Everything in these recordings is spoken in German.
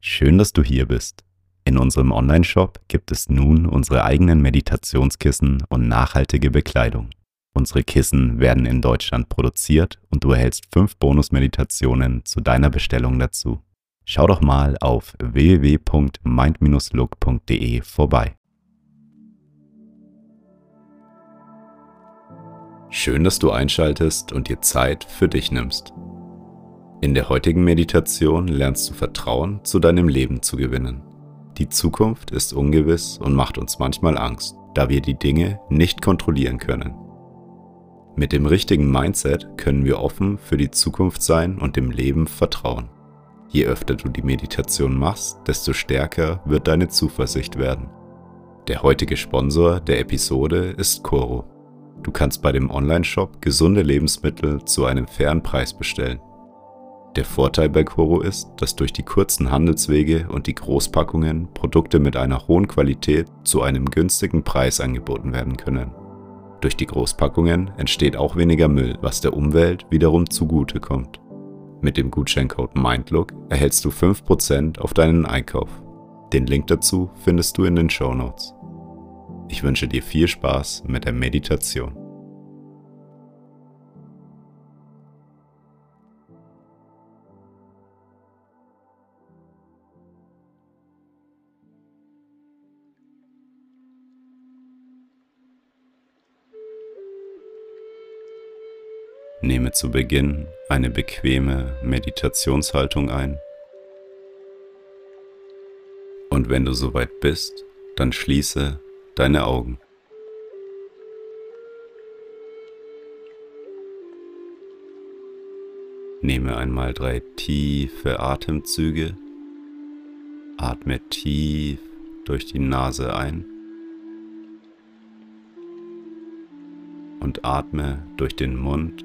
Schön, dass du hier bist. In unserem Online-Shop gibt es nun unsere eigenen Meditationskissen und nachhaltige Bekleidung. Unsere Kissen werden in Deutschland produziert und du erhältst fünf Bonus-Meditationen zu deiner Bestellung dazu. Schau doch mal auf www.mind-look.de vorbei. Schön, dass du einschaltest und dir Zeit für dich nimmst. In der heutigen Meditation lernst du Vertrauen zu deinem Leben zu gewinnen. Die Zukunft ist ungewiss und macht uns manchmal Angst, da wir die Dinge nicht kontrollieren können. Mit dem richtigen Mindset können wir offen für die Zukunft sein und dem Leben vertrauen. Je öfter du die Meditation machst, desto stärker wird deine Zuversicht werden. Der heutige Sponsor der Episode ist Coro. Du kannst bei dem Online-Shop gesunde Lebensmittel zu einem fairen Preis bestellen. Der Vorteil bei Coro ist, dass durch die kurzen Handelswege und die Großpackungen Produkte mit einer hohen Qualität zu einem günstigen Preis angeboten werden können. Durch die Großpackungen entsteht auch weniger Müll, was der Umwelt wiederum zugute kommt. Mit dem Gutscheincode MINDLOOK erhältst du 5% auf deinen Einkauf. Den Link dazu findest du in den Show Notes. Ich wünsche dir viel Spaß mit der Meditation. Nehme zu Beginn eine bequeme Meditationshaltung ein. Und wenn du soweit bist, dann schließe deine Augen. Nehme einmal drei tiefe Atemzüge. Atme tief durch die Nase ein und atme durch den Mund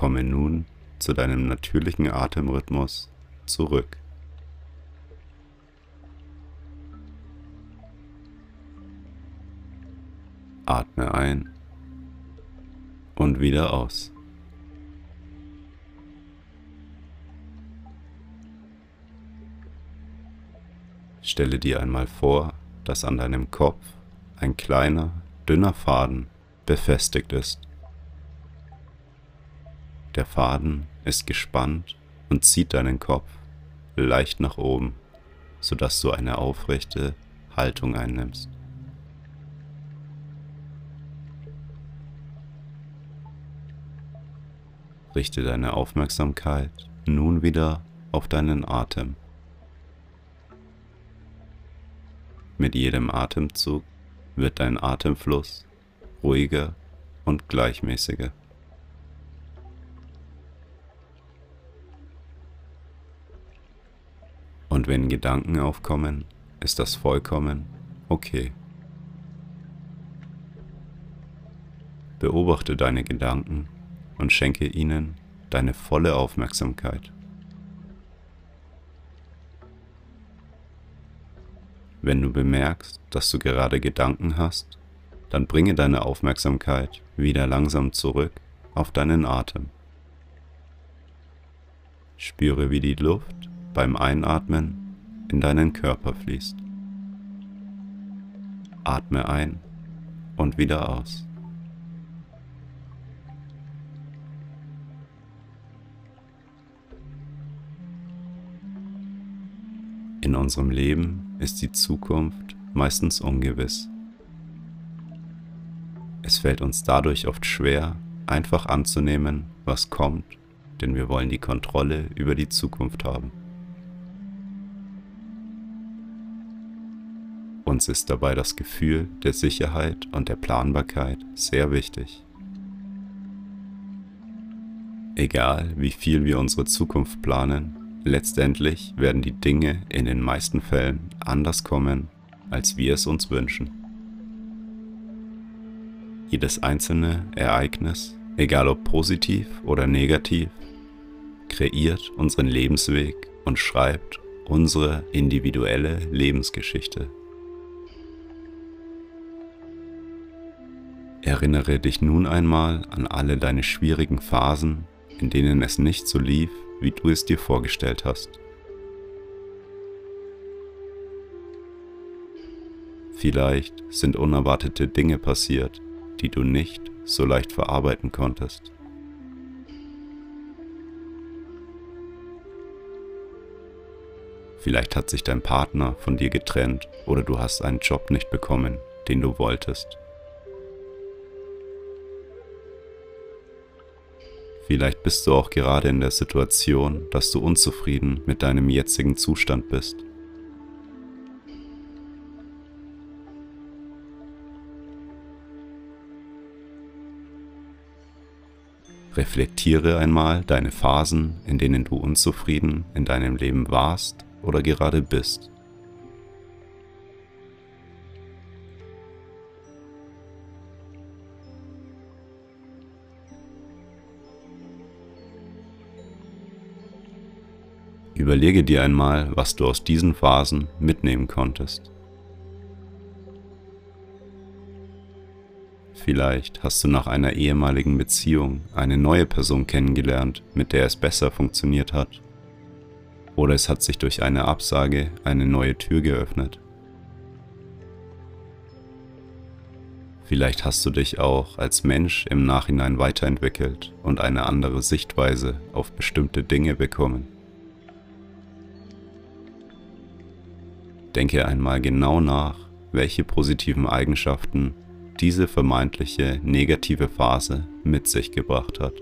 Komme nun zu deinem natürlichen Atemrhythmus zurück. Atme ein und wieder aus. Stelle dir einmal vor, dass an deinem Kopf ein kleiner, dünner Faden befestigt ist. Der Faden ist gespannt und zieht deinen Kopf leicht nach oben, sodass du eine aufrechte Haltung einnimmst. Richte deine Aufmerksamkeit nun wieder auf deinen Atem. Mit jedem Atemzug wird dein Atemfluss ruhiger und gleichmäßiger. Wenn Gedanken aufkommen, ist das vollkommen okay. Beobachte deine Gedanken und schenke ihnen deine volle Aufmerksamkeit. Wenn du bemerkst, dass du gerade Gedanken hast, dann bringe deine Aufmerksamkeit wieder langsam zurück auf deinen Atem. Spüre, wie die Luft beim Einatmen in deinen Körper fließt. Atme ein und wieder aus. In unserem Leben ist die Zukunft meistens ungewiss. Es fällt uns dadurch oft schwer, einfach anzunehmen, was kommt, denn wir wollen die Kontrolle über die Zukunft haben. Uns ist dabei das Gefühl der Sicherheit und der Planbarkeit sehr wichtig. Egal wie viel wir unsere Zukunft planen, letztendlich werden die Dinge in den meisten Fällen anders kommen, als wir es uns wünschen. Jedes einzelne Ereignis, egal ob positiv oder negativ, kreiert unseren Lebensweg und schreibt unsere individuelle Lebensgeschichte. Erinnere dich nun einmal an alle deine schwierigen Phasen, in denen es nicht so lief, wie du es dir vorgestellt hast. Vielleicht sind unerwartete Dinge passiert, die du nicht so leicht verarbeiten konntest. Vielleicht hat sich dein Partner von dir getrennt oder du hast einen Job nicht bekommen, den du wolltest. Vielleicht bist du auch gerade in der Situation, dass du unzufrieden mit deinem jetzigen Zustand bist. Reflektiere einmal deine Phasen, in denen du unzufrieden in deinem Leben warst oder gerade bist. Überlege dir einmal, was du aus diesen Phasen mitnehmen konntest. Vielleicht hast du nach einer ehemaligen Beziehung eine neue Person kennengelernt, mit der es besser funktioniert hat. Oder es hat sich durch eine Absage eine neue Tür geöffnet. Vielleicht hast du dich auch als Mensch im Nachhinein weiterentwickelt und eine andere Sichtweise auf bestimmte Dinge bekommen. Denke einmal genau nach, welche positiven Eigenschaften diese vermeintliche negative Phase mit sich gebracht hat.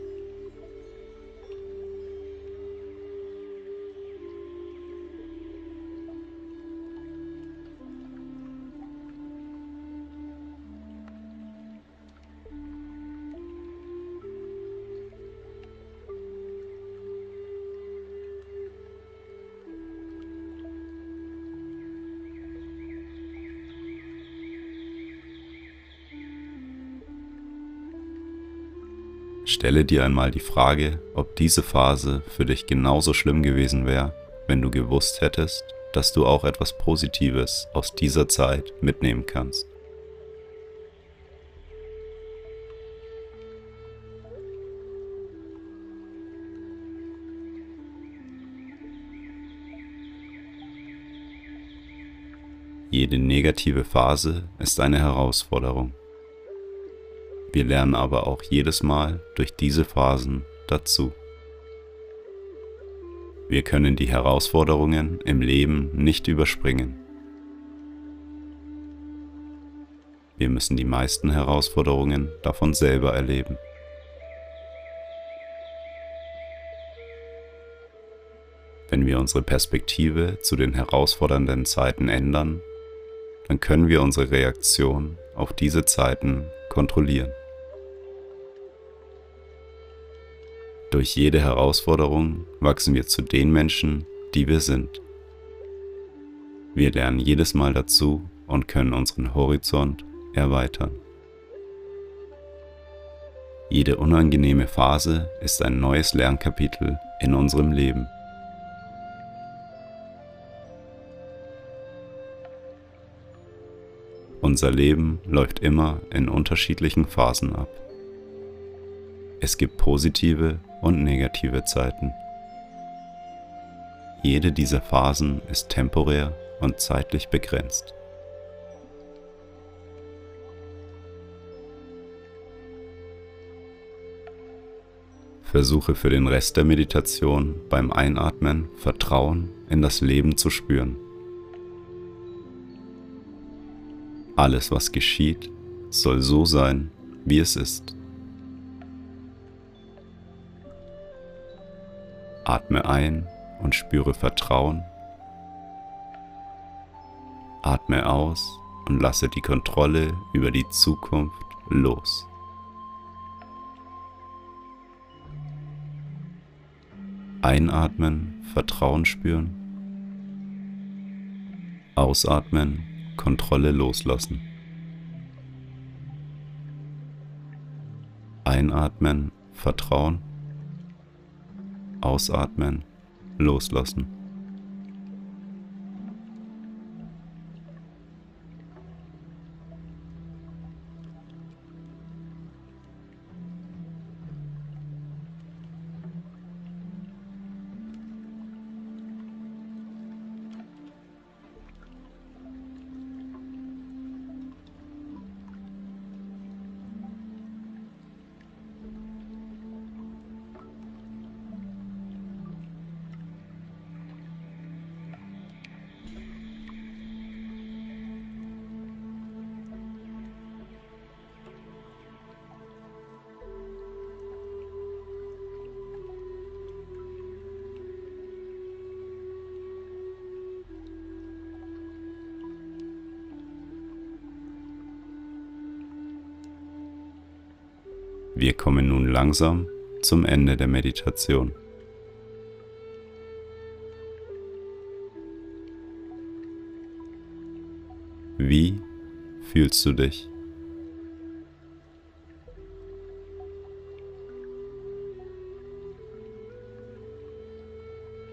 Stelle dir einmal die Frage, ob diese Phase für dich genauso schlimm gewesen wäre, wenn du gewusst hättest, dass du auch etwas Positives aus dieser Zeit mitnehmen kannst. Jede negative Phase ist eine Herausforderung. Wir lernen aber auch jedes Mal durch diese Phasen dazu. Wir können die Herausforderungen im Leben nicht überspringen. Wir müssen die meisten Herausforderungen davon selber erleben. Wenn wir unsere Perspektive zu den herausfordernden Zeiten ändern, dann können wir unsere Reaktion auf diese Zeiten kontrollieren. Durch jede Herausforderung wachsen wir zu den Menschen, die wir sind. Wir lernen jedes Mal dazu und können unseren Horizont erweitern. Jede unangenehme Phase ist ein neues Lernkapitel in unserem Leben. Unser Leben läuft immer in unterschiedlichen Phasen ab. Es gibt positive und negative Zeiten. Jede dieser Phasen ist temporär und zeitlich begrenzt. Versuche für den Rest der Meditation beim Einatmen Vertrauen in das Leben zu spüren. Alles, was geschieht, soll so sein, wie es ist. Atme ein und spüre Vertrauen. Atme aus und lasse die Kontrolle über die Zukunft los. Einatmen, Vertrauen spüren. Ausatmen, Kontrolle loslassen. Einatmen, Vertrauen. Ausatmen, loslassen. Wir kommen nun langsam zum Ende der Meditation. Wie fühlst du dich?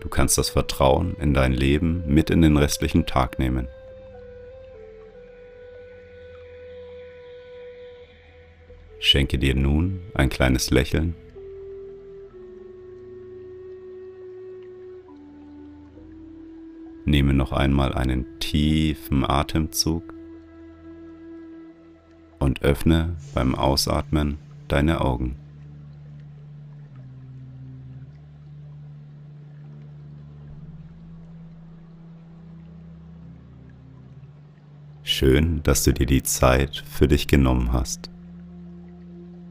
Du kannst das Vertrauen in dein Leben mit in den restlichen Tag nehmen. Schenke dir nun ein kleines Lächeln. Nehme noch einmal einen tiefen Atemzug und öffne beim Ausatmen deine Augen. Schön, dass du dir die Zeit für dich genommen hast.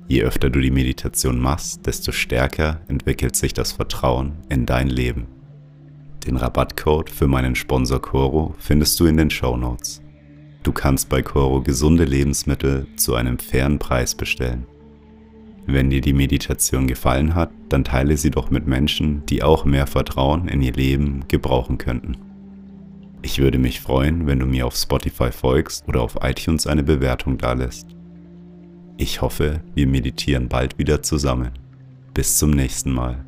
Je öfter du die Meditation machst, desto stärker entwickelt sich das Vertrauen in dein Leben. Den Rabattcode für meinen Sponsor Coro findest du in den Show Notes. Du kannst bei Coro gesunde Lebensmittel zu einem fairen Preis bestellen. Wenn dir die Meditation gefallen hat, dann teile sie doch mit Menschen, die auch mehr Vertrauen in ihr Leben gebrauchen könnten. Ich würde mich freuen, wenn du mir auf Spotify folgst oder auf iTunes eine Bewertung dalässt. Ich hoffe, wir meditieren bald wieder zusammen. Bis zum nächsten Mal.